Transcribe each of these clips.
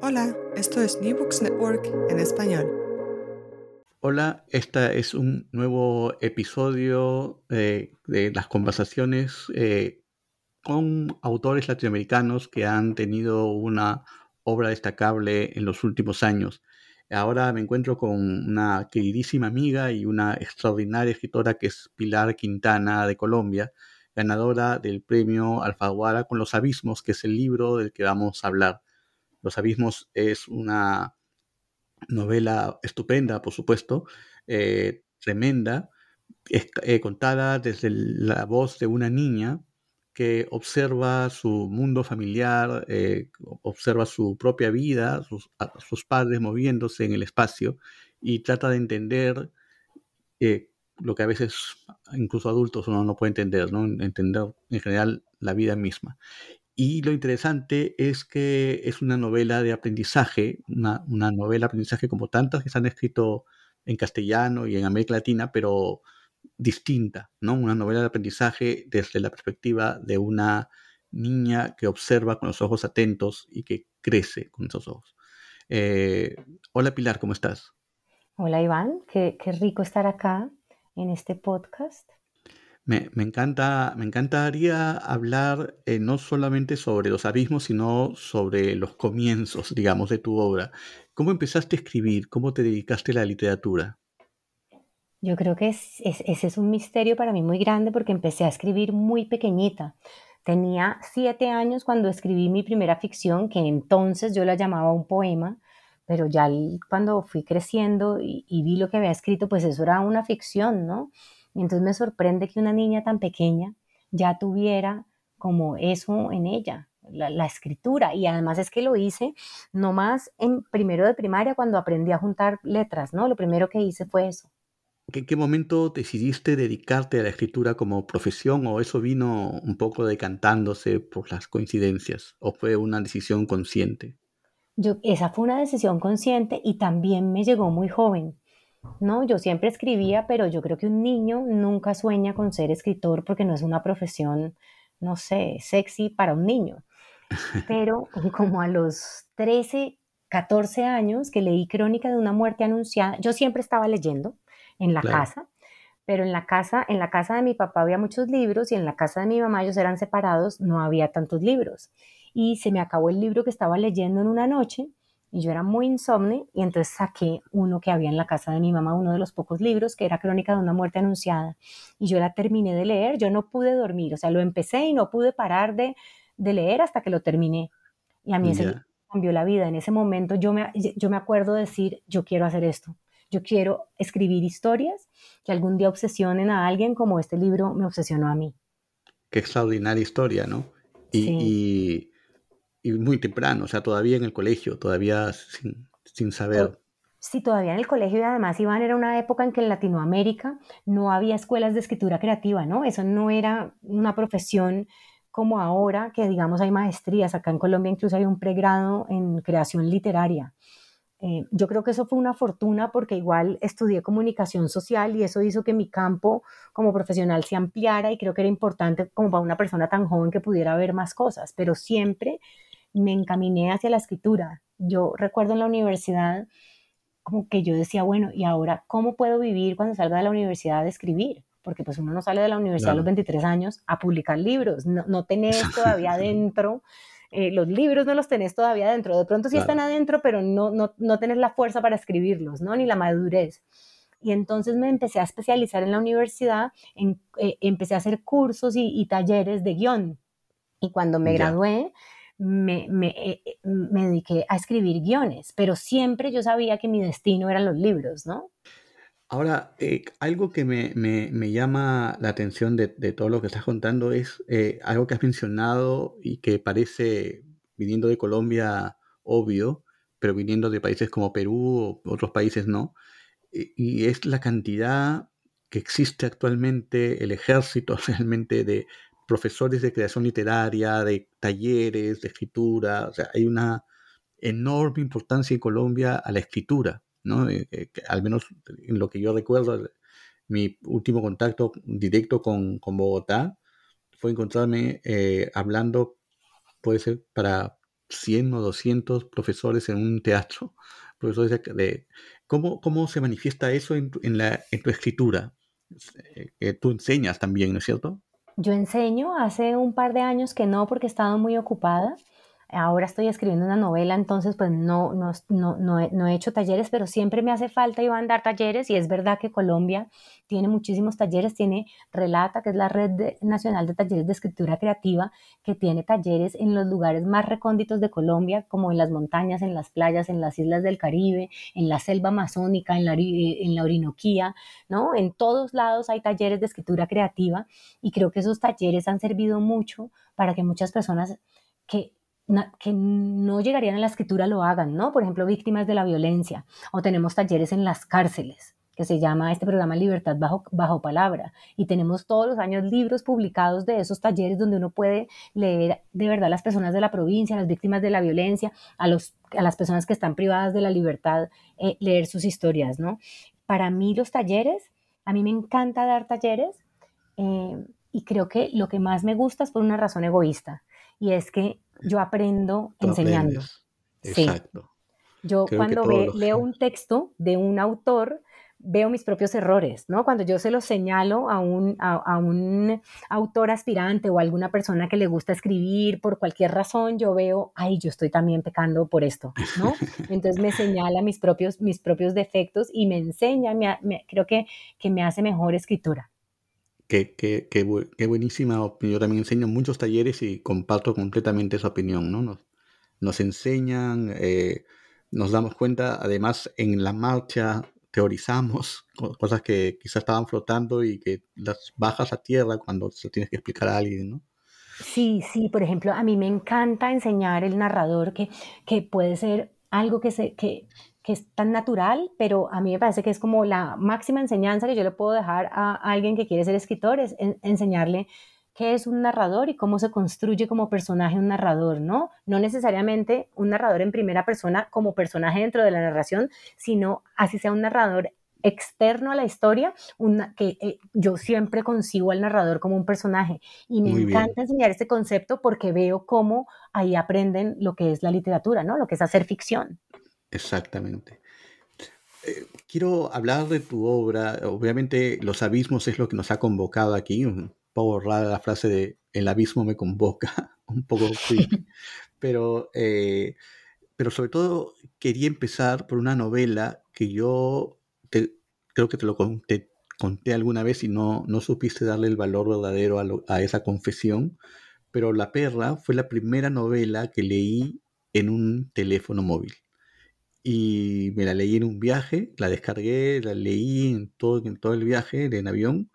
Hola, esto es New Books Network en español. Hola, este es un nuevo episodio eh, de las conversaciones eh, con autores latinoamericanos que han tenido una obra destacable en los últimos años. Ahora me encuentro con una queridísima amiga y una extraordinaria escritora que es Pilar Quintana de Colombia, ganadora del premio Alfaguara con los abismos, que es el libro del que vamos a hablar. Los Abismos es una novela estupenda, por supuesto, eh, tremenda, eh, contada desde la voz de una niña que observa su mundo familiar, eh, observa su propia vida, sus, sus, padres moviéndose en el espacio y trata de entender lo que a veces incluso adultos uno no puede entender, ¿no? entender en general la vida misma. Y lo interesante es que es una novela de aprendizaje, una, novela de aprendizaje como tantas que se han escrito en castellano y en América Latina, pero distinta, ¿no? Una novela de aprendizaje desde la perspectiva de una niña que observa con los ojos atentos y que crece con esos ojos. Eh, hola Pilar, ¿cómo estás? Hola Iván, qué, qué rico estar acá en este podcast. Me, encanta, me encantaría hablar eh, no solamente sobre los abismos, sino sobre los comienzos, digamos, de tu obra. ¿Cómo empezaste a escribir? ¿Cómo te dedicaste a la literatura? Yo creo que ese es un misterio para mí muy grande porque empecé a escribir muy pequeñita. Tenía siete años cuando escribí mi primera ficción, que entonces yo la llamaba un poema, pero ya cuando fui creciendo y, y vi lo que había escrito, pues eso era una ficción, ¿no? Y entonces me sorprende que una niña tan pequeña ya tuviera como eso en ella, la, escritura. Y además es que lo hice no más en primero de primaria cuando aprendí a juntar letras, ¿no? Lo primero que hice fue eso. ¿En qué momento decidiste dedicarte a la escritura como profesión o eso vino un poco decantándose por las coincidencias o fue una decisión consciente? Yo, esa fue una decisión consciente y también me llegó muy joven. No, yo siempre escribía, pero yo creo que un niño nunca sueña con ser escritor porque no es una profesión, no sé, sexy para un niño. Pero como a los 13, 14 años que leí Crónica de una muerte anunciada, yo siempre estaba leyendo en la casa, pero en la casa, en la casa de mi papá había muchos libros y en la casa de mi mamá ellos eran separados, no había tantos libros. Y se me acabó el libro que estaba leyendo en una noche y yo era muy insomne y entonces saqué uno que había en la casa de mi mamá, uno de los pocos libros, que era Crónica de una muerte anunciada. Y yo la terminé de leer, yo no pude dormir, o sea, lo empecé y no pude parar de, de leer hasta que lo terminé. Y a mí ese cambió la vida. En ese momento yo me, yo me acuerdo de decir, yo quiero hacer esto. Yo quiero escribir historias que algún día obsesionen a alguien como este libro me obsesionó a mí. Qué extraordinaria historia, ¿no? y y muy temprano, o sea, todavía en el colegio, todavía sin, sin saber. Sí, todavía en el colegio y además, Iván, era una época en que en Latinoamérica no había escuelas de escritura creativa, ¿no? Eso no era una profesión como ahora que digamos hay maestrías, acá en Colombia incluso hay un pregrado en creación literaria. Eh, yo creo que eso fue una fortuna porque igual estudié comunicación social y eso hizo que mi campo como profesional se ampliara y creo que era importante como para una persona tan joven que pudiera ver más cosas, pero siempre me encaminé hacia la escritura. Yo recuerdo en la universidad como que yo decía, bueno, ¿y ahora cómo puedo vivir cuando salga de la universidad de escribir? Porque pues uno no sale de la universidad a los 23 años a publicar libros, no, no tenés todavía dentro, eh, los libros no los tenés todavía dentro, de pronto sí están adentro, pero no, no, no tenés la fuerza para escribirlos, ¿no? Ni la madurez. Y entonces me empecé a especializar en la universidad, en, eh, empecé a hacer cursos y, talleres de guion. Y cuando me gradué, me, eh, eh, me, dediqué a escribir guiones, pero siempre yo sabía que mi destino eran los libros, ¿no? Ahora, eh, algo que me, me, llama la atención de, de, todo lo que estás contando es algo que has mencionado y que parece, viniendo de Colombia, obvio, pero viniendo de países como Perú o otros países no, y es la cantidad que existe actualmente, el ejército realmente de profesores de creación literaria, de talleres, de escritura. O sea, hay una enorme importancia en Colombia a la escritura, ¿no? Eh, eh, al menos en lo que yo recuerdo, mi último contacto directo con, Bogotá fue encontrarme eh, hablando, puede ser para 100 o 200 profesores en un teatro, profesores de, ¿cómo, ¿cómo, se manifiesta eso en, la, en tu escritura? que tú enseñas también, ¿no es cierto? Yo enseño, hace un par de años que no, porque he estado muy ocupada. Ahora estoy escribiendo una novela, entonces pues no, no, no, he, hecho talleres, pero siempre me hace falta y a dar talleres y es verdad que Colombia tiene muchísimos talleres, tiene Relata, que es la red nacional de talleres de escritura creativa, que tiene talleres en los lugares más recónditos de Colombia, como en las montañas, en las playas, en las islas del Caribe, en la selva amazónica, en la, en la Orinoquía, ¿no? En todos lados hay talleres de escritura creativa y creo que esos talleres han servido mucho para que muchas personas que que no llegarían a la escritura lo hagan, ¿no? Por ejemplo, víctimas de la violencia. O tenemos talleres en las cárceles, que se llama este programa Libertad bajo, bajo palabra. Y tenemos todos los años libros publicados de esos talleres donde uno puede leer de verdad a las personas de la provincia, a las víctimas de la violencia, a, los, a las personas que están privadas de la libertad, eh, leer sus historias, ¿no? Para mí los talleres, a mí me encanta dar talleres eh, y creo que lo que más me gusta es por una razón egoísta y es que yo aprendo enseñando. Exacto. Yo cuando leo un texto de un autor, veo mis propios errores, ¿no? Cuando yo se los señalo a un, a, un autor aspirante o a alguna persona que le gusta escribir por cualquier razón, yo veo, ay, yo estoy también pecando por esto, ¿no? Entonces me señala mis propios, mis propios defectos y me enseña, creo que, que me hace mejor escritura. Qué, qué, qué, buenísima opinión. Yo también enseño muchos talleres y comparto completamente esa opinión, ¿no? Nos, nos enseñan, eh, nos damos cuenta, además en la marcha teorizamos cosas que quizás estaban flotando y que las bajas a tierra cuando se tienes que explicar a alguien, ¿no? Sí, sí, por ejemplo, a mí me encanta enseñar el narrador que, que puede ser algo que, se, que, que es tan natural, pero a mí me parece que es como la máxima enseñanza que yo le puedo dejar a alguien que quiere ser escritor, es enseñarle qué es un narrador y cómo se construye como personaje un narrador, ¿no? No necesariamente un narrador en primera persona como personaje dentro de la narración, sino así sea un narrador externo a la historia, una, que eh, yo siempre consigo al narrador como un personaje y me encanta enseñar este concepto porque veo cómo ahí aprenden lo que es la literatura, ¿no? Lo que es hacer ficción. Exactamente. Eh, quiero hablar de tu obra. Obviamente los abismos es lo que nos ha convocado aquí. Un poco rara la frase de el abismo me convoca, un poco creepy. pero, eh, pero sobre todo quería empezar por una novela que yo creo que te lo conté, conté, alguna vez y no, no supiste darle el valor verdadero a, a esa confesión. Pero La Perra fue la primera novela que leí en un teléfono móvil y me la leí en un viaje, la descargué, la leí en todo, en todo el viaje en avión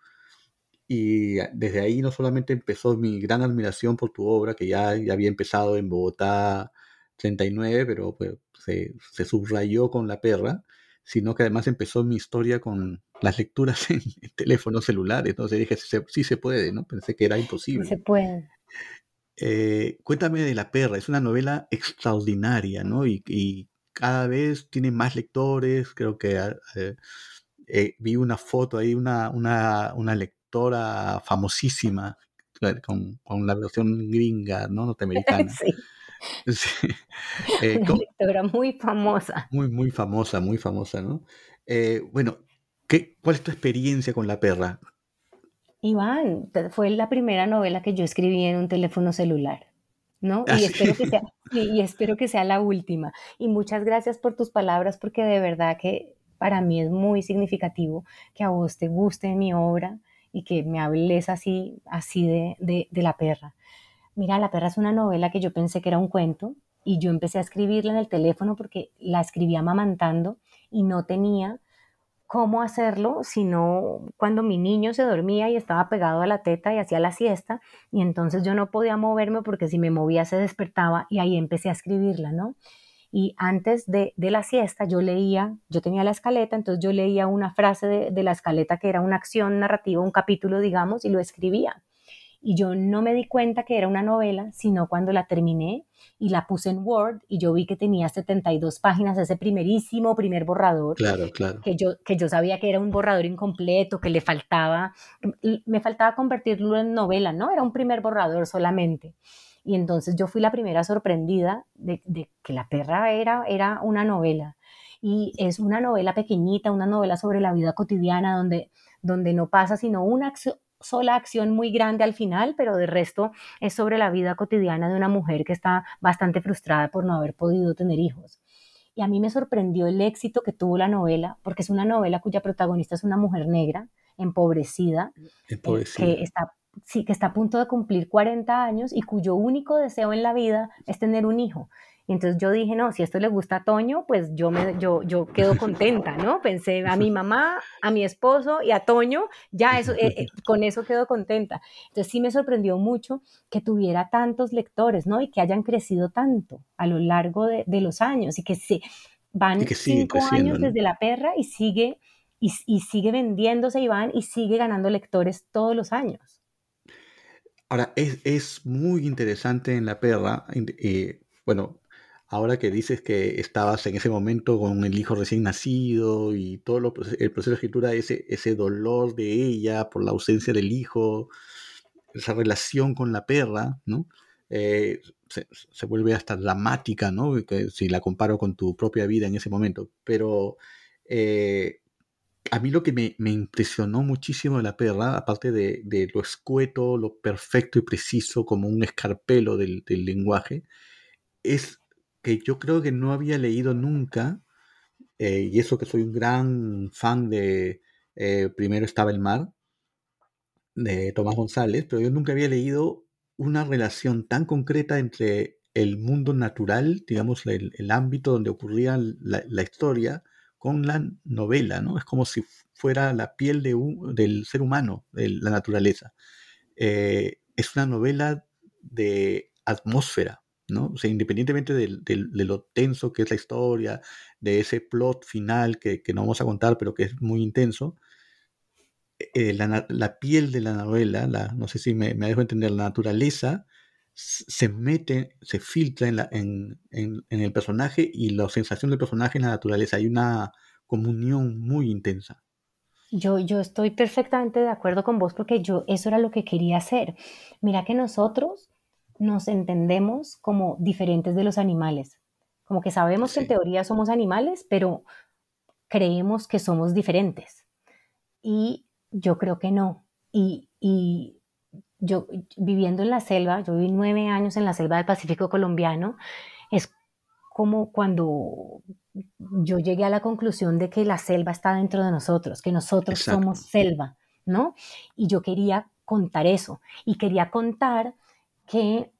y desde ahí no solamente empezó mi gran admiración por tu obra, que ya, ya había empezado en Bogotá 39, pero pues, se, se, subrayó con la perra, sino que además empezó mi historia con las lecturas en, teléfonos celulares. Entonces dije, sí, sí, se puede, ¿no? Pensé que era imposible. se puede. eh, cuéntame de La Perra, es una novela extraordinaria, ¿no? Y, cada vez tiene más lectores, creo que ah, eh, eh, vi una foto ahí, una, una, lectora famosísima con, la versión gringa, ¿no? Norteamericana. Sí. una lectora muy famosa. Muy, muy famosa, muy famosa, ¿no? bueno, ¿qué, ¿cuál es tu experiencia con La Perra? Iván, fue la primera novela que yo escribí en un teléfono celular, ¿no? Y, espero que sea, y espero que sea la última. Y muchas gracias por tus palabras, porque de verdad que para mí es muy significativo que a vos te guste mi obra y que me hables así, así de, de, de La Perra. Mira, La Perra es una novela que yo pensé que era un cuento y yo empecé a escribirla en el teléfono porque la escribía amamantando y no tenía cómo hacerlo, sino cuando mi niño se dormía y estaba pegado a la teta y hacía la siesta, y entonces yo no podía moverme porque si me movía se despertaba y ahí empecé a escribirla, ¿no? Y antes de, la siesta yo leía, yo tenía la escaleta, entonces yo leía una frase de, de la escaleta que era una acción narrativa, un capítulo, digamos, y lo escribía y yo no me di cuenta que era una novela, sino cuando la terminé y la puse en Word y yo vi que tenía 72 páginas, ese primerísimo primer borrador. Claro, claro. Que yo, que yo sabía que era un borrador incompleto, que le faltaba, me faltaba convertirlo en novela, ¿no? Era un primer borrador solamente. Y entonces yo fui la primera sorprendida de, de que La perra era, era una novela. Y es una novela pequeñita, una novela sobre la vida cotidiana donde, donde no pasa sino una, sola acción muy grande al final, pero de resto es sobre la vida cotidiana de una mujer que está bastante frustrada por no haber podido tener hijos. Y a mí me sorprendió el éxito que tuvo la novela, porque es una novela cuya protagonista es una mujer negra, empobrecida, eh, empobrecida. que está sí, que está a punto de cumplir 40 años y cuyo único deseo en la vida es tener un hijo. Y entonces yo dije, no, si esto le gusta a Toño, pues yo, me, yo, yo quedo contenta, ¿no? Pensé a mi mamá, a mi esposo y a Toño, ya eso, eh, eh, con eso quedo contenta. Entonces sí me sorprendió mucho que tuviera tantos lectores, ¿no? Y que hayan crecido tanto a lo largo de, los años y que se van cinco años desde la perra y sigue, y, sigue vendiéndose y van y sigue ganando lectores todos los años. Ahora, es, es muy interesante en la perra, eh, bueno, ahora que dices que estabas en ese momento con el hijo recién nacido y todo lo, el proceso de escritura, ese, ese dolor de ella por la ausencia del hijo, esa relación con la perra, ¿no? Eh, se, vuelve hasta dramática, ¿no? si la comparo con tu propia vida en ese momento. Pero eh, a mí lo que me, impresionó muchísimo de la perra, aparte de, lo escueto, lo perfecto y preciso como un escarpelo del, del lenguaje, es que yo creo que no había leído nunca, eh, y eso que soy un gran fan de eh, Primero estaba el mar, de Tomás González, pero yo nunca había leído una relación tan concreta entre el mundo natural, digamos, el, ámbito donde ocurría la, historia, con la novela, ¿no? Es como si fuera la piel de del ser humano, de la naturaleza. Eh, es una novela de atmósfera, ¿no? O sea, independientemente de, lo tenso que es la historia, de ese plot final que, no vamos a contar, pero que es muy intenso, eh, la, piel de la novela, la, no sé si me, dejo entender, la naturaleza se mete, se filtra en, el personaje y la sensación del personaje en la naturaleza. Hay una comunión muy intensa. Yo, yo estoy perfectamente de acuerdo con vos porque yo eso era lo que quería hacer. Mira que nosotros nos entendemos como diferentes de los animales. Como que sabemos que en teoría somos animales, pero creemos que somos diferentes. Y yo creo que no. Y, y yo viviendo en la selva, yo viví nueve años en la selva del Pacífico colombiano, es como cuando yo llegué a la conclusión de que la selva está dentro de nosotros, que nosotros somos selva, ¿no? Y yo quería contar eso y quería contar que,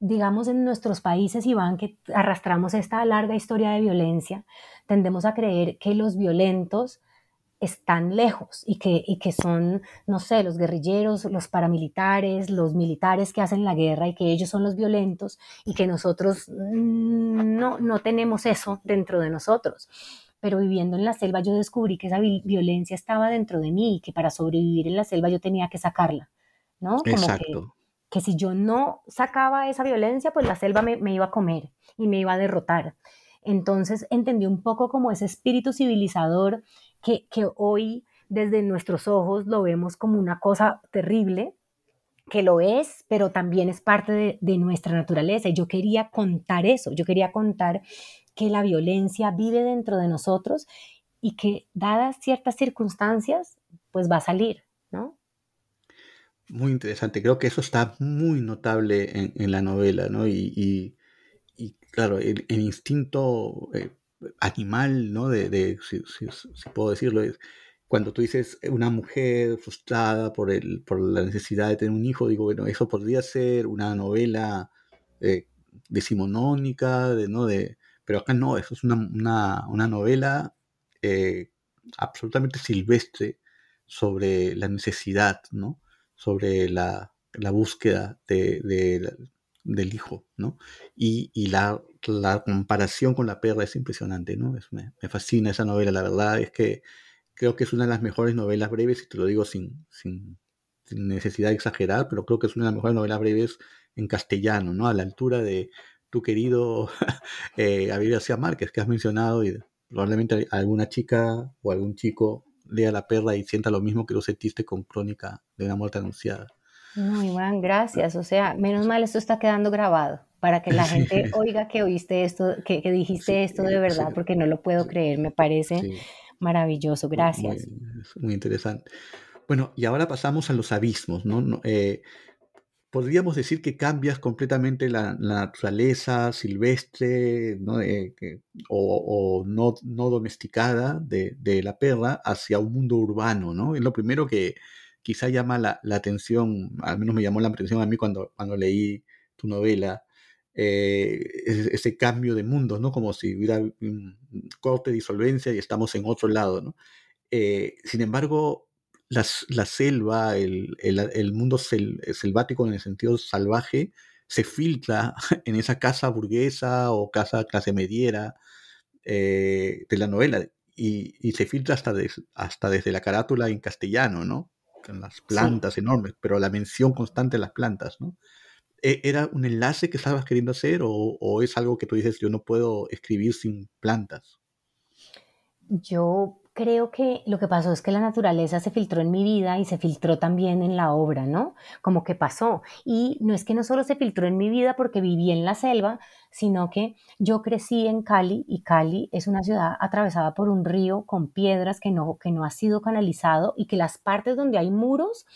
digamos, en nuestros países, Iván, que arrastramos esta larga historia de violencia, tendemos a creer que los violentos están lejos y que, y que son, no sé, los guerrilleros, los paramilitares, los militares que hacen la guerra y que ellos son los violentos y que nosotros mm, no, no tenemos eso dentro de nosotros. Pero viviendo en la selva yo descubrí que esa violencia estaba dentro de mí y que para sobrevivir en la selva yo tenía que sacarla, ¿no? Exacto que si yo no sacaba esa violencia, pues la selva me, iba a comer y me iba a derrotar. Entonces entendí un poco como ese espíritu civilizador que, que hoy desde nuestros ojos lo vemos como una cosa terrible, que lo es, pero también es parte de, nuestra naturaleza. Y yo quería contar eso, yo quería contar que la violencia vive dentro de nosotros y que dadas ciertas circunstancias, pues va a salir. Muy interesante, creo que eso está muy notable en, la novela, ¿no? Y, y, claro, el, instinto eh, animal, ¿no? De, de si, si, puedo decirlo, es cuando tú dices una mujer frustrada por, el, por la necesidad de tener un hijo, digo, bueno, eso podría ser una novela eh, decimonónica, de, ¿no? De, pero acá no, eso es una, una, una novela eh, absolutamente silvestre sobre la necesidad, ¿no? Sobre la, la búsqueda de, de, del hijo, ¿no? Y, y la, la, comparación con la perra es impresionante, ¿no? Es, me, me, fascina esa novela, la verdad es que creo que es una de las mejores novelas breves, y te lo digo sin, sin, necesidad de exagerar, pero creo que es una de las mejores novelas breves en castellano, ¿no? A la altura de tu querido eh, García Márquez, que has mencionado, y probablemente alguna chica o algún chico lea La perra y sienta lo mismo que lo sentiste con Crónica de una muerte anunciada. No, Iván, gracias. O sea, menos mal esto está quedando grabado para que la gente oiga que oíste esto, que, que dijiste esto de verdad, porque no lo puedo creer, me parece maravilloso. Gracias. Muy, muy, interesante. Bueno, y ahora pasamos a los abismos, ¿no? Eh, podríamos decir que cambias completamente la, naturaleza silvestre ¿no? Eh, o, no, domesticada de, la perra hacia un mundo urbano, ¿no? Es lo primero que quizá llama la, atención, al menos me llamó la atención a mí cuando, cuando leí tu novela, eh, ese, cambio de mundo, ¿no? Como si hubiera un corte disolvencia y estamos en otro lado, ¿no? Eh, sin embargo, la selva, el, el, mundo selvático en el sentido salvaje, se filtra en esa casa burguesa o casa clase mediera eh, de la novela y, y se filtra hasta, hasta desde la carátula en castellano, ¿no? Con las plantas enormes, pero la mención constante de las plantas, ¿no? ¿E, ¿Era un enlace que estabas queriendo hacer o, o es algo que tú dices, yo no puedo escribir sin plantas? Yo creo que lo que pasó es que la naturaleza se filtró en mi vida y se filtró también en la obra, ¿no? Como que pasó. Y no es que no solo se filtró en mi vida porque viví en la selva, sino que yo crecí en Cali y Cali es una ciudad atravesada por un río con piedras que no, que no ha sido canalizado y que las partes donde hay muros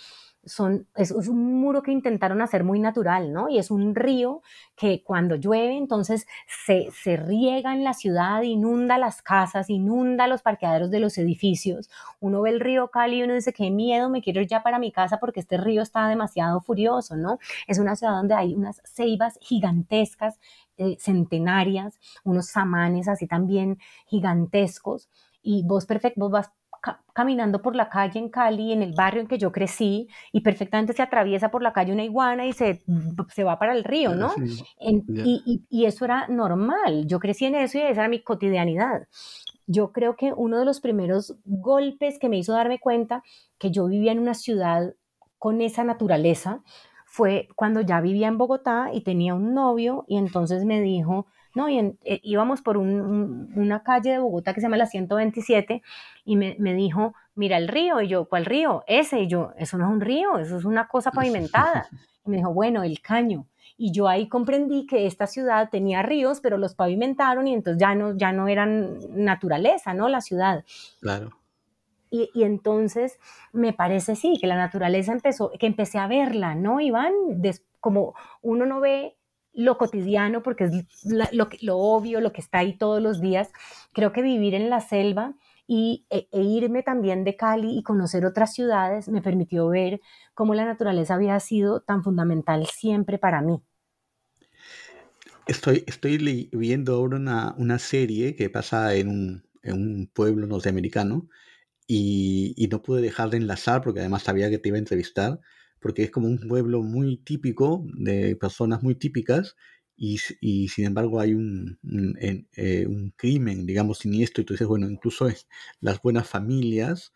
son, es, un muro que intentaron hacer muy natural, ¿no? Y es un río que cuando llueve, entonces se, se riega en la ciudad, inunda las casas, inunda los parqueaderos de los edificios. Uno ve el río Cali y uno dice, qué miedo, me quiero ir ya para mi casa porque este río está demasiado furioso, ¿no? Es una ciudad donde hay unas ceibas gigantescas, eh, centenarias, unos samanes así también gigantescos. Y vos, perfecto, vos vas caminando por la calle en Cali, en el barrio en que yo crecí, y perfectamente se atraviesa por la calle una iguana y se, se va para el río, ¿no? y, y, eso era normal. Yo crecí en eso y esa era mi cotidianidad. Yo creo que uno de los primeros golpes que me hizo darme cuenta que yo vivía en una ciudad con esa naturaleza fue cuando ya vivía en Bogotá y tenía un novio y entonces me dijo, ¿no? Y eh, íbamos por una calle de Bogotá que se llama la 127 y me, dijo, mira el río, y yo, ¿cuál río? Ese, y yo, eso no es un río, eso es una cosa pavimentada. Y me dijo, bueno, el caño. Y yo ahí comprendí que esta ciudad tenía ríos, pero los pavimentaron y entonces ya no, ya no eran naturaleza, ¿no? La ciudad. Claro. Y, y, entonces me parece sí, que la naturaleza empezó, que empecé a verla, ¿no, Iván? como uno no ve lo cotidiano, porque es lo, lo, obvio, lo que está ahí todos los días. Creo que vivir en la selva y, e, e, irme también de Cali y conocer otras ciudades me permitió ver cómo la naturaleza había sido tan fundamental siempre para mí. Estoy, estoy viendo ahora una, una serie que pasa en un, en un pueblo norteamericano y, y, no pude dejar de enlazar porque además sabía que te iba a entrevistar porque es como un pueblo muy típico, de personas muy típicas, y, y sin embargo hay un, un, eh, un, crimen, digamos, siniestro, y tú dices, bueno, incluso las buenas familias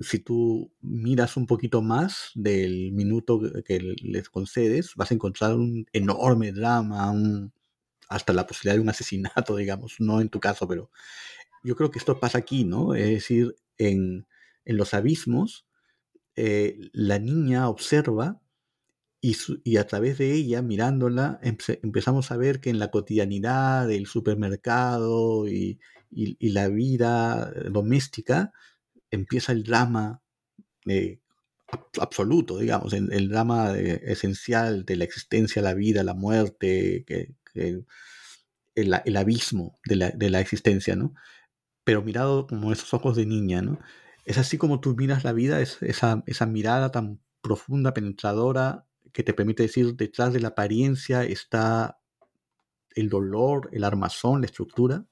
si tú miras un poquito más del minuto que les concedes, vas a encontrar un enorme drama, hasta la posibilidad de un asesinato, digamos, no en tu caso, pero yo creo que esto pasa aquí, ¿no? Es decir, en, los abismos, eh, la niña observa y, a través de ella, mirándola, empezamos a ver que en la cotidianidad del supermercado y, la vida doméstica empieza el drama absoluto, digamos, el, drama esencial de la existencia, la vida, la muerte, el, abismo de la, de la, existencia, ¿no? Pero mirado como esos ojos de niña, ¿no? Es así como tú miras la vida, es esa, mirada tan profunda, penetradora, que te permite decir, detrás de la apariencia está el dolor, el armazón, la estructura?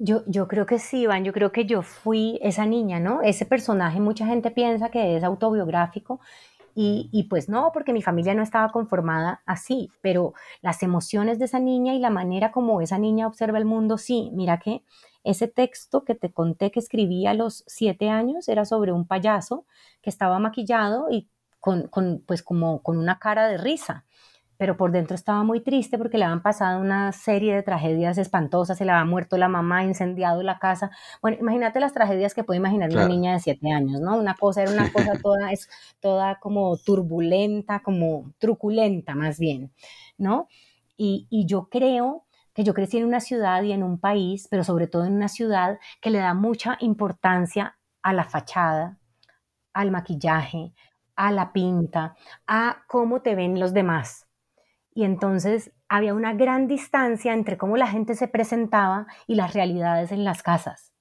Yo, yo creo que sí, Iván, yo creo que yo fui esa niña, ¿no? Ese personaje, mucha gente piensa que es autobiográfico y, y, pues no, porque mi familia no estaba conformada así, pero las emociones de esa niña y la manera como esa niña observa el mundo, sí, mira que ese texto que te conté que escribí a los siete años era sobre un payaso que estaba maquillado y con, pues como con una cara de risa, pero por dentro estaba muy triste porque le habían pasado una serie de tragedias espantosas, se le había muerto la mamá, incendiado la casa. Bueno, imagínate las tragedias que puede imaginar una niña de siete años, ¿no? Una cosa era una cosa toda, es toda como turbulenta, como truculenta más bien, ¿no? Y, y yo creo que yo crecí en una ciudad y en un país, pero sobre todo en una ciudad que le da mucha importancia a la fachada, al maquillaje, a la pinta, a cómo te ven los demás. Y entonces había una gran distancia entre cómo la gente se presentaba y las realidades en las casas.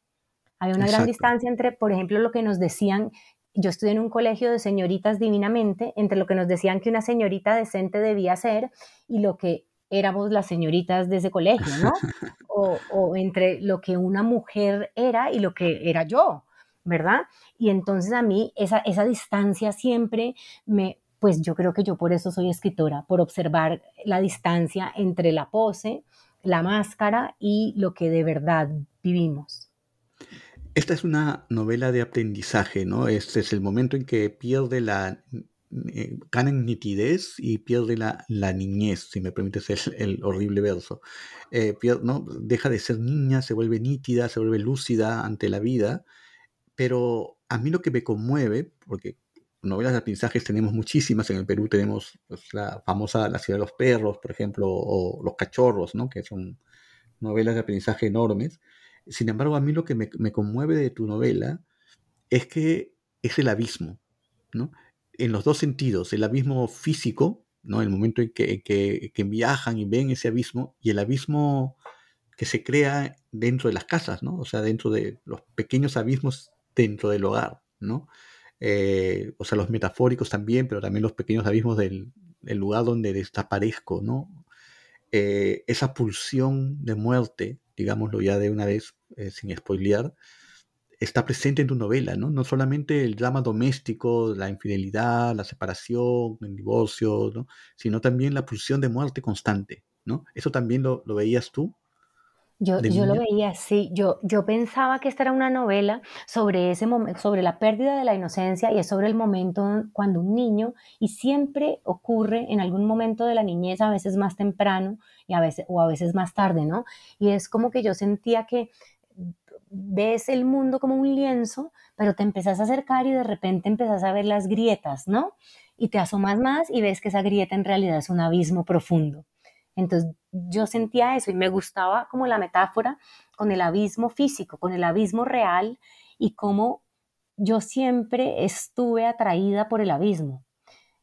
Había una gran distancia entre, por ejemplo, lo que nos decían, yo estudié en un colegio de señoritas divinamente, entre lo que nos decían que una señorita decente debía ser y lo que éramos las señoritas de ese colegio, ¿no? O, o entre lo que una mujer era y lo que era yo. ¿verdad? Y entonces a mí esa, esa distancia siempre me, pues yo creo que yo por eso soy escritora, por observar la distancia entre la pose, la máscara y lo que de verdad vivimos. Esta es una novela de aprendizaje, ¿no? Este es el momento en que pierde la, eh, gana en nitidez y pierde la, la, niñez, si me permites el, el horrible verso. Eh, ¿no? Deja de ser niña, se vuelve nítida, se vuelve lúcida ante la vida pero a mí lo que me conmueve, porque novelas de aprendizajes tenemos muchísimas, en el Perú tenemos pues, la famosa La ciudad de los perros, por ejemplo, o Los cachorros, ¿no? que son novelas de aprendizaje enormes. Sin embargo, a mí lo que me, conmueve de tu novela es que es el abismo, ¿no? En los dos sentidos, el abismo físico, ¿no? El momento en que, que viajan y ven ese abismo, y el abismo que se crea dentro de las casas, ¿no? O sea, dentro de los pequeños abismos dentro del hogar, ¿no? Eh, o sea, los metafóricos también, pero también los pequeños abismos del, lugar donde desaparezco, ¿no? Eh, esa pulsión de muerte, digámoslo ya de una vez, eh, sin spoilear, está presente en tu novela, ¿no? No solamente el drama doméstico, la infidelidad, la separación, el divorcio, ¿no? Sino también la pulsión de muerte constante, ¿no? ¿Eso también lo, lo veías tú? Yo, yo lo veía así, yo, yo pensaba que esta era una novela sobre, ese sobre la pérdida de la inocencia y es sobre el momento cuando un niño, y siempre ocurre en algún momento de la niñez, a veces más temprano y a veces, o a veces más tarde, ¿no? Y es como que yo sentía que ves el mundo como un lienzo, pero te empezás a acercar y de repente empezás a ver las grietas, ¿no? Y te asomas más y ves que esa grieta en realidad es un abismo profundo. Entonces yo sentía eso y me gustaba como la metáfora con el abismo físico, con el abismo real y cómo yo siempre estuve atraída por el abismo.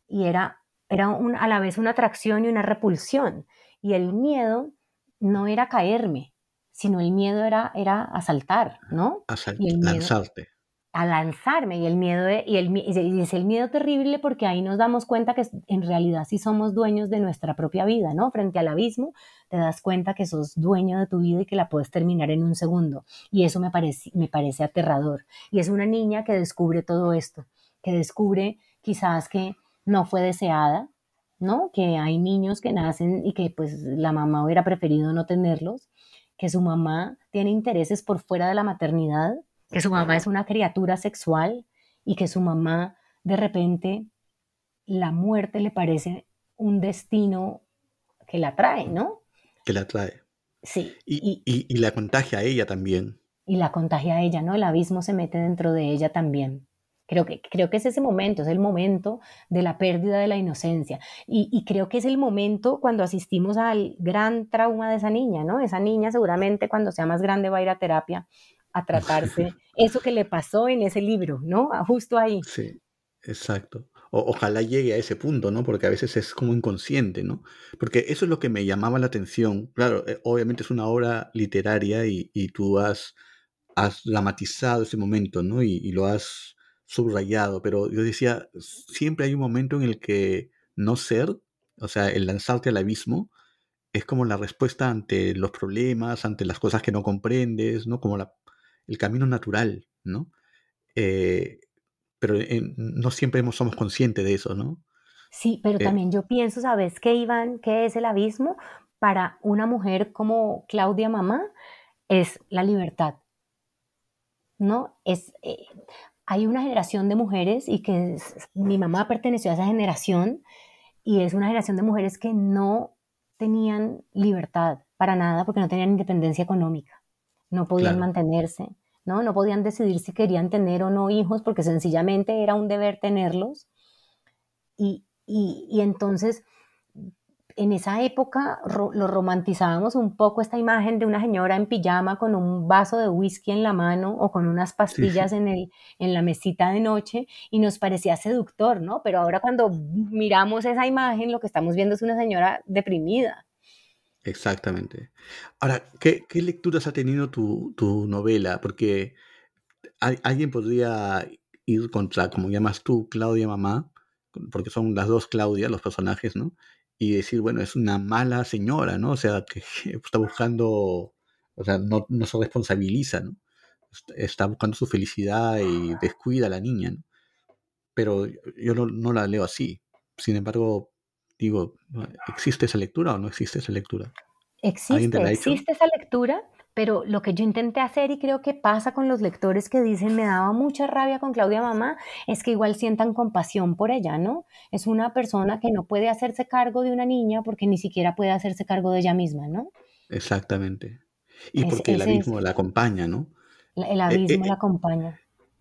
Y era, era a la vez una atracción y una repulsión. Y el miedo no era caerme, sino el miedo era, era asaltar, ¿no? y lanzarte a lanzarme y el miedo y, el, y es el miedo terrible porque ahí nos damos cuenta que en realidad sí somos dueños de nuestra propia vida, ¿no? Frente al abismo te das cuenta que sos dueño de tu vida y que la puedes terminar en un segundo y eso me parece, me parece aterrador y es una niña que descubre todo esto, que descubre quizás que no fue deseada, ¿no? Que hay niños que nacen y que pues la mamá hubiera preferido no tenerlos, que su mamá tiene intereses por fuera de la maternidad que su mamá es una criatura sexual, y que su mamá de repente la muerte le parece un destino que la trae, ¿no? Que la trae. Sí. Y, y, la contagia a ella también. Y la contagia a ella, ¿no? El abismo se mete dentro de ella también. Creo que, creo que es ese momento, es el momento de la pérdida de la inocencia. Y, y, creo que es el momento cuando asistimos al gran trauma de esa niña, ¿no? Esa niña seguramente cuando sea más grande va a ir a terapia a tratarse eso que le pasó en ese libro, ¿no? Justo ahí. Sí, exacto ojalá llegue a ese punto, ¿no? Porque a veces es como inconsciente, ¿no? Porque eso es lo que me llamaba la atención. Claro, eh, obviamente es una obra literaria y, tú has, has dramatizado ese momento, ¿no? Y, lo has subrayado, pero yo decía, siempre hay un momento en el que no ser, o sea, el lanzarte al abismo, es como la respuesta ante los problemas, ante las cosas que no comprendes, ¿no? Como la, el camino natural, ¿no? Eh, pero no siempre somos conscientes de eso, ¿no? Sí, pero eh también yo pienso, ¿sabes qué, Iván? ¿Qué es el abismo? Para una mujer como Claudia Mamá es la libertad, ¿no? Es, eh, hay una generación de mujeres y que mi mamá perteneció a esa generación y es una generación de mujeres que no tenían libertad para nada porque no tenían independencia económica, no podían mantenerse, ¿no? No podían decidir si querían tener o no hijos porque sencillamente era un deber tenerlos. Y, entonces, en esa época lo romantizábamos un poco esta imagen de una señora en pijama con un vaso de whisky en la mano o con unas pastillas En, el, en la mesita de noche y nos parecía seductor, ¿no? Pero ahora cuando miramos esa imagen, lo que estamos viendo es una señora deprimida. Exactamente. Ahora, ¿qué, lecturas ha tenido tu, novela? Porque alguien podría ir contra, como llamas tú, Claudia Mamá, porque son las dos Claudia, los personajes, ¿no? Y decir, bueno, es una mala señora, ¿no? O sea, que está buscando, o sea, no, se responsabiliza, ¿no? Está buscando su felicidad y descuida a la niña, ¿no? Pero yo no, no la leo así. Sin embargo, digo, ¿existe esa lectura o no existe esa lectura? Existe, existe esa lectura, pero lo que yo intenté hacer y creo que pasa con los lectores que dicen me daba mucha rabia con Claudia Mamá, es que igual sientan compasión por ella, ¿no? Es una persona que no puede hacerse cargo de una niña porque ni siquiera puede hacerse cargo de ella misma, ¿no? Exactamente. Y porque el abismo la acompaña, ¿no? El eh, abismo eh, la acompaña.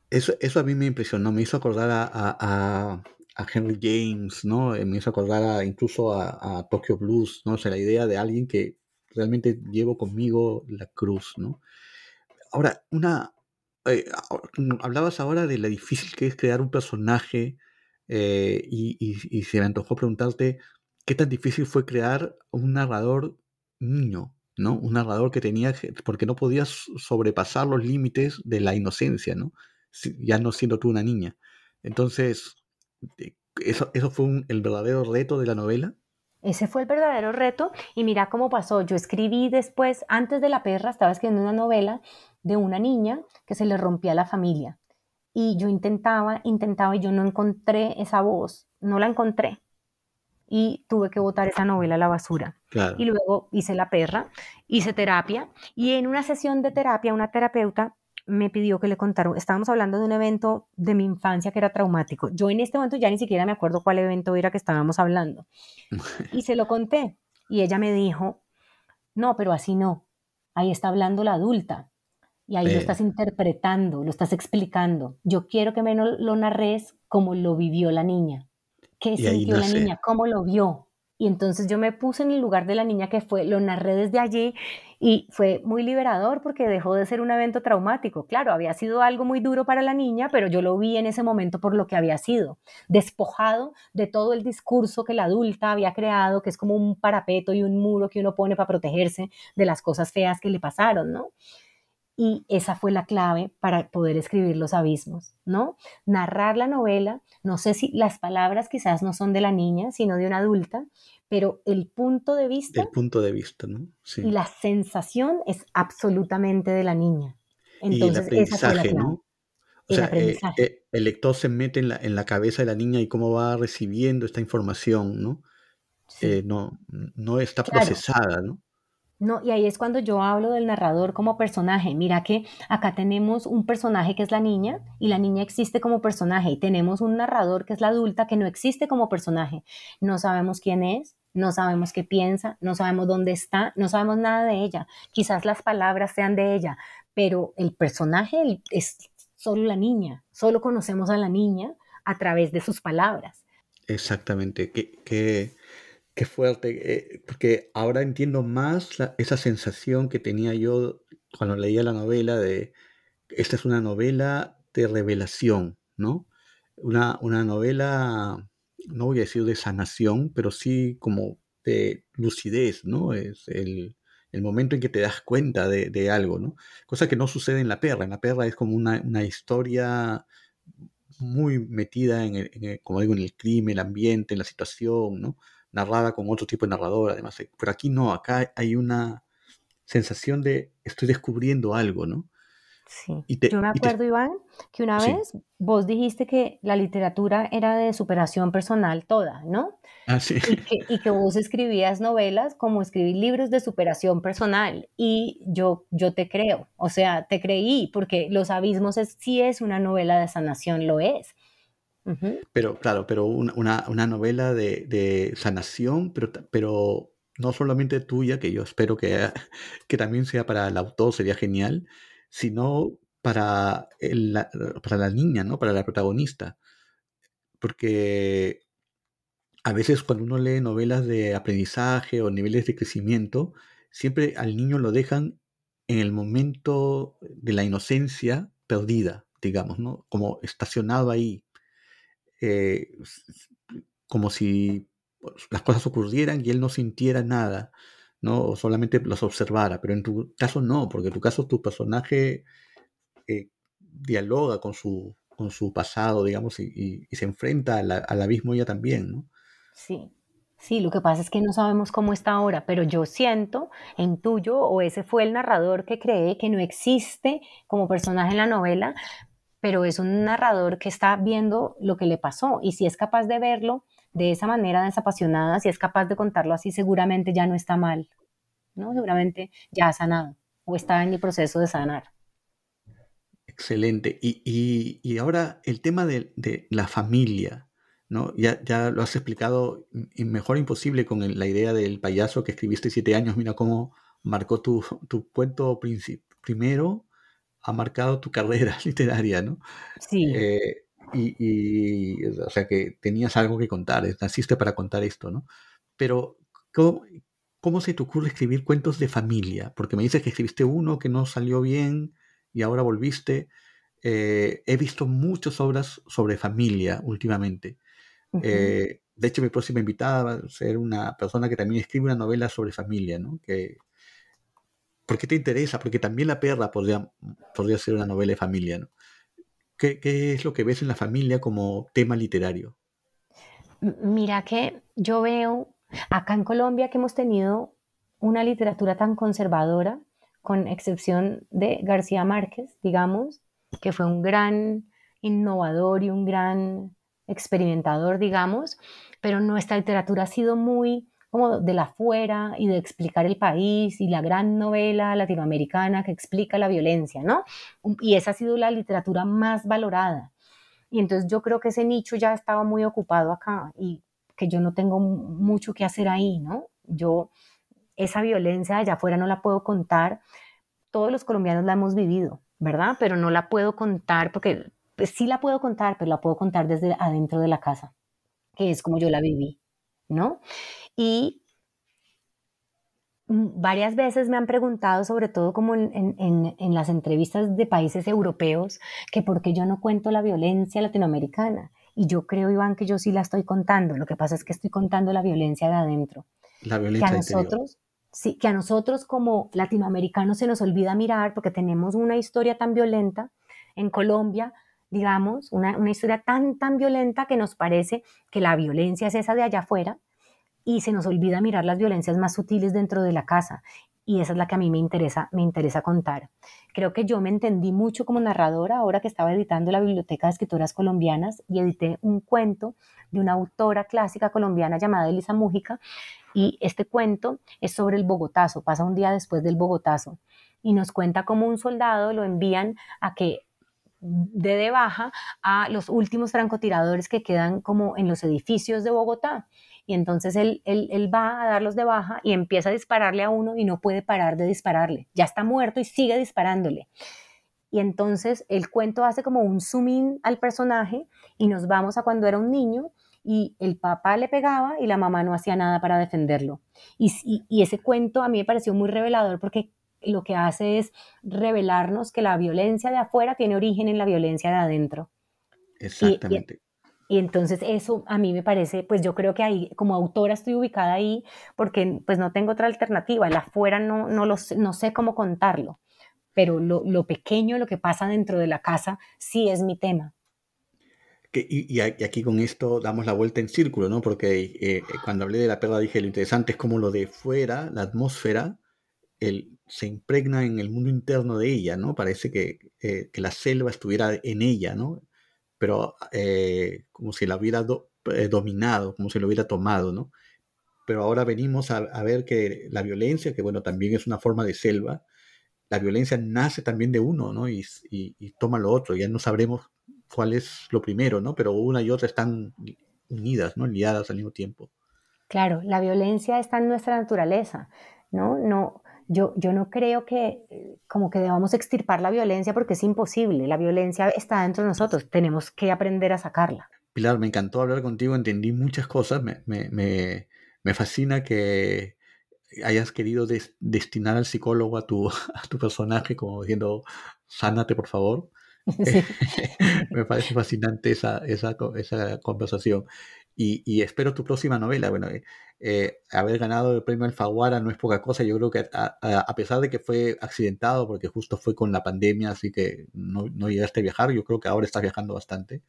Eso, eso a mí me impresionó, me hizo acordar a a Henry James, ¿no? Eh, me hizo acordar incluso a, Tokyo Blues, ¿no? O sea, la idea de alguien que realmente llevo conmigo la cruz, ¿no? Ahora, una... Eh, hablabas ahora de lo difícil que es crear un personaje eh, y, se me antojó preguntarte qué tan difícil fue crear un narrador niño, ¿no? Un narrador que tenía, porque no podías sobrepasar los límites de la inocencia, ¿no? Ya no siendo tú una niña. Entonces, ¿Eso, eso fue el verdadero reto de la novela? Ese fue el verdadero reto y mira cómo pasó. Yo escribí después, antes de La Perra, estaba escribiendo una novela de una niña que se le rompía la familia. Y yo intentaba, intentaba y yo no encontré esa voz, no la encontré. Y tuve que botar esa novela a la basura. Y luego hice La Perra, hice terapia y en una sesión de terapia una terapeuta me pidió que le contara, estábamos hablando de un evento de mi infancia que era traumático. Yo en este momento ya ni siquiera me acuerdo cuál evento era que estábamos hablando. Y se lo conté. Y ella me dijo, no, pero así no. Ahí está hablando la adulta. Y ahí lo estás interpretando, lo estás explicando. Yo quiero que me lo narres como lo vivió la niña. ¿Qué sintió la niña? ¿Cómo lo vio? Y entonces yo me puse en el lugar de la niña que fue, lo narré desde allí y fue muy liberador porque dejó de ser un evento traumático. Claro, había sido algo muy duro para la niña, pero yo lo vi en ese momento por lo que había sido, despojado de todo el discurso que la adulta había creado, que es como un parapeto y un muro que uno pone para protegerse de las cosas feas que le pasaron, ¿no? Y esa fue la clave para poder escribir Los Abismos, ¿no? Narrar la novela, no sé si las palabras quizás no son de la niña, sino de una adulta, pero el punto de vista... El punto de vista, ¿no? Sí. Y la sensación es absolutamente de la niña. Entonces, y el aprendizaje, ¿no? O sea, eh, eh, el lector se mete en la, en la cabeza de la niña y cómo va recibiendo esta información, ¿no? Eh, no, no está procesada, ¿no? No, y ahí es cuando yo hablo del narrador como personaje. Mira que acá tenemos un personaje que es la niña y la niña existe como personaje y tenemos un narrador que es la adulta que no existe como personaje. No sabemos quién es, no sabemos qué piensa, no sabemos dónde está, no sabemos nada de ella. Quizás las palabras sean de ella, pero el personaje es solo la niña, solo conocemos a la niña a través de sus palabras. Exactamente, qué, fuerte, eh, porque ahora entiendo más esa sensación que tenía yo cuando leía la novela de, esta es una novela de revelación, ¿no? Una, una novela, no voy a decir de sanación, pero sí como de lucidez, ¿no? Es el, el momento en que te das cuenta de, algo, ¿no? Cosa que no sucede en La Perra. En La Perra es como una, historia muy metida en, el, como digo, en el crimen, el ambiente, en la situación, ¿no? Narrada con otro tipo de narrador, además. Pero aquí no, acá hay una sensación de estoy descubriendo algo, ¿no? Sí. Yo me acuerdo, Iván, que una vez vos dijiste que la literatura era de superación personal toda, ¿no? Ah, sí. Y que, vos escribías novelas como escribir libros de superación personal. Y yo, yo te creo, o sea, te creí, porque Los Abismos es, sí es una novela de sanación, lo es. Pero, claro, pero una, una novela de, de, sanación, pero, pero no solamente tuya, que yo espero que, que también sea para el autor, sería genial, sino para, la, para la niña, ¿no? Para la protagonista. Porque a veces cuando uno lee novelas de aprendizaje o niveles de crecimiento, siempre al niño lo dejan en el momento de la inocencia perdida, digamos, ¿no? Como estacionado ahí, eh, como si las cosas ocurrieran y él no sintiera nada. ¿no? O solamente los observara, pero en tu caso no, porque en tu caso tu personaje eh, dialoga con su, con su pasado, digamos, y, se enfrenta al abismo ella también, ¿no? Sí, sí, lo que pasa es que no sabemos cómo está ahora, pero yo siento, en tuyo, o ese fue el narrador que cree que no existe como personaje en la novela, pero es un narrador que está viendo lo que le pasó, y si es capaz de verlo, de esa manera desapasionada, si es capaz de contarlo así, seguramente ya no está mal, ¿no? Seguramente ya ha sanado o está en el proceso de sanar. Excelente. Y, ahora el tema de, la familia, ¿no? Ya, ya lo has explicado mejor imposible con la idea del payaso que escribiste siete años. Mira cómo marcó tu, tu cuento primero, ha marcado tu carrera literaria, ¿no? Sí. Eh, y, o sea, que tenías algo que contar, naciste para contar esto, ¿no? Pero, ¿cómo, ¿cómo se te ocurre escribir cuentos de familia? Porque me dices que escribiste uno que no salió bien y ahora volviste. Eh, he visto muchas obras sobre familia últimamente. Eh, de hecho, mi próxima invitada va a ser una persona que también escribe una novela sobre familia, ¿no? Que, ¿Por qué te interesa? Porque también La perra podría, podría ser una novela de familia, ¿no? ¿Qué, es lo que ves en la familia como tema literario? Mira que yo veo acá en Colombia que hemos tenido una literatura tan conservadora, con excepción de García Márquez, digamos, que fue un gran innovador y un gran experimentador, digamos, pero nuestra literatura ha sido muy como de la fuera y de explicar el país y la gran novela latinoamericana que explica la violencia, ¿no? Y esa ha sido la literatura más valorada. Y entonces yo creo que ese nicho ya estaba muy ocupado acá y que yo no tengo mucho que hacer ahí, ¿no? Yo esa violencia allá afuera no la puedo contar. Todos los colombianos la hemos vivido, ¿verdad? Pero no la puedo contar porque pues, sí la puedo contar, pero la puedo contar desde adentro de la casa, que es como yo la viví, ¿no? Y varias veces me han preguntado, sobre todo como en, las entrevistas de países europeos, que por qué yo no cuento la violencia latinoamericana. Y yo creo, Iván, que yo sí la estoy contando. Lo que pasa es que estoy contando la violencia de adentro. La violencia que a nosotros, sí, que a nosotros como latinoamericanos se nos olvida mirar porque tenemos una historia tan violenta en Colombia, digamos, una, una historia tan, tan violenta que nos parece que la violencia es esa de allá afuera y se nos olvida mirar las violencias más sutiles dentro de la casa. Y esa es la que a mí me interesa, me interesa contar. Creo que yo me entendí mucho como narradora ahora que estaba editando la Biblioteca de Escritoras Colombianas y edité un cuento de una autora clásica colombiana llamada Elisa Mújica, Y este cuento es sobre el Bogotazo, pasa un día después del Bogotazo y nos cuenta cómo un soldado lo envían a que dé de baja a los últimos francotiradores que quedan como en los edificios de Bogotá. Y entonces él, él, va a darlos de baja y empieza a dispararle a uno y no puede parar de dispararle. Ya está muerto y sigue disparándole. Y entonces el cuento hace como un zoom in al personaje y nos vamos a cuando era un niño y el papá le pegaba y la mamá no hacía nada para defenderlo. Y, y, ese cuento a mí me pareció muy revelador porque lo que hace es revelarnos que la violencia de afuera tiene origen en la violencia de adentro. Exactamente. Y, entonces eso a mí me parece, pues yo creo que ahí, como autora estoy ubicada ahí porque pues no tengo otra alternativa. El afuera no, no, lo, no sé cómo contarlo, pero lo, lo pequeño, lo que pasa dentro de la casa, sí es mi tema. y, aquí con esto damos la vuelta en círculo, ¿no? Porque eh, cuando hablé de la perla dije lo interesante es como lo de fuera, la atmósfera, el, se impregna en el mundo interno de ella, ¿no? Parece que, eh, que la selva estuviera en ella, ¿no? Pero eh, como si la hubiera eh, dominado, como si lo hubiera tomado, ¿no? Pero ahora venimos a, ver que la violencia, que bueno, también es una forma de selva, la violencia nace también de uno, ¿no? Y, y toma lo otro, ya no sabremos cuál es lo primero, ¿no? Pero una y otra están unidas, ¿no? Liadas al mismo tiempo. Claro, la violencia está en nuestra naturaleza, ¿no? No, yo, yo no creo que eh, como que debamos extirpar la violencia porque es imposible. La violencia está dentro de nosotros, tenemos que aprender a sacarla. Pilar, me encantó hablar contigo, entendí muchas cosas, me, me, me, me fascina que hayas querido destinar al psicólogo a tu, a tu personaje como diciendo, sánate por favor. me parece fascinante esa, esa, esa conversación. Y, y, espero tu próxima novela. Bueno, eh, eh, haber ganado el premio Alfaguara no es poca cosa. Yo creo que a, pesar de que fue accidentado, porque justo fue con la pandemia, así que no, no, llegaste a viajar, yo creo que ahora estás viajando bastante.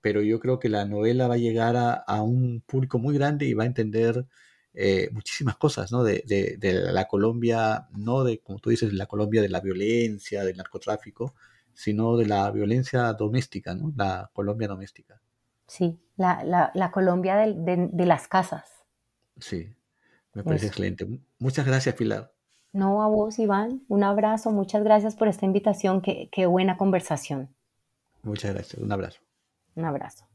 Pero yo creo que la novela va a llegar a, a un público muy grande y va a entender eh, muchísimas cosas, ¿no? De, de, de, la Colombia, no de, como tú dices, la Colombia de la violencia, del narcotráfico, sino de la violencia doméstica, ¿no? La Colombia doméstica. Sí, la, la, la Colombia de, de las casas. Sí, me parece excelente. Muchas gracias, Pilar. No, a vos, Iván. Un abrazo. Muchas gracias por esta invitación. Qué, qué buena conversación. Muchas gracias. Un abrazo. Un abrazo.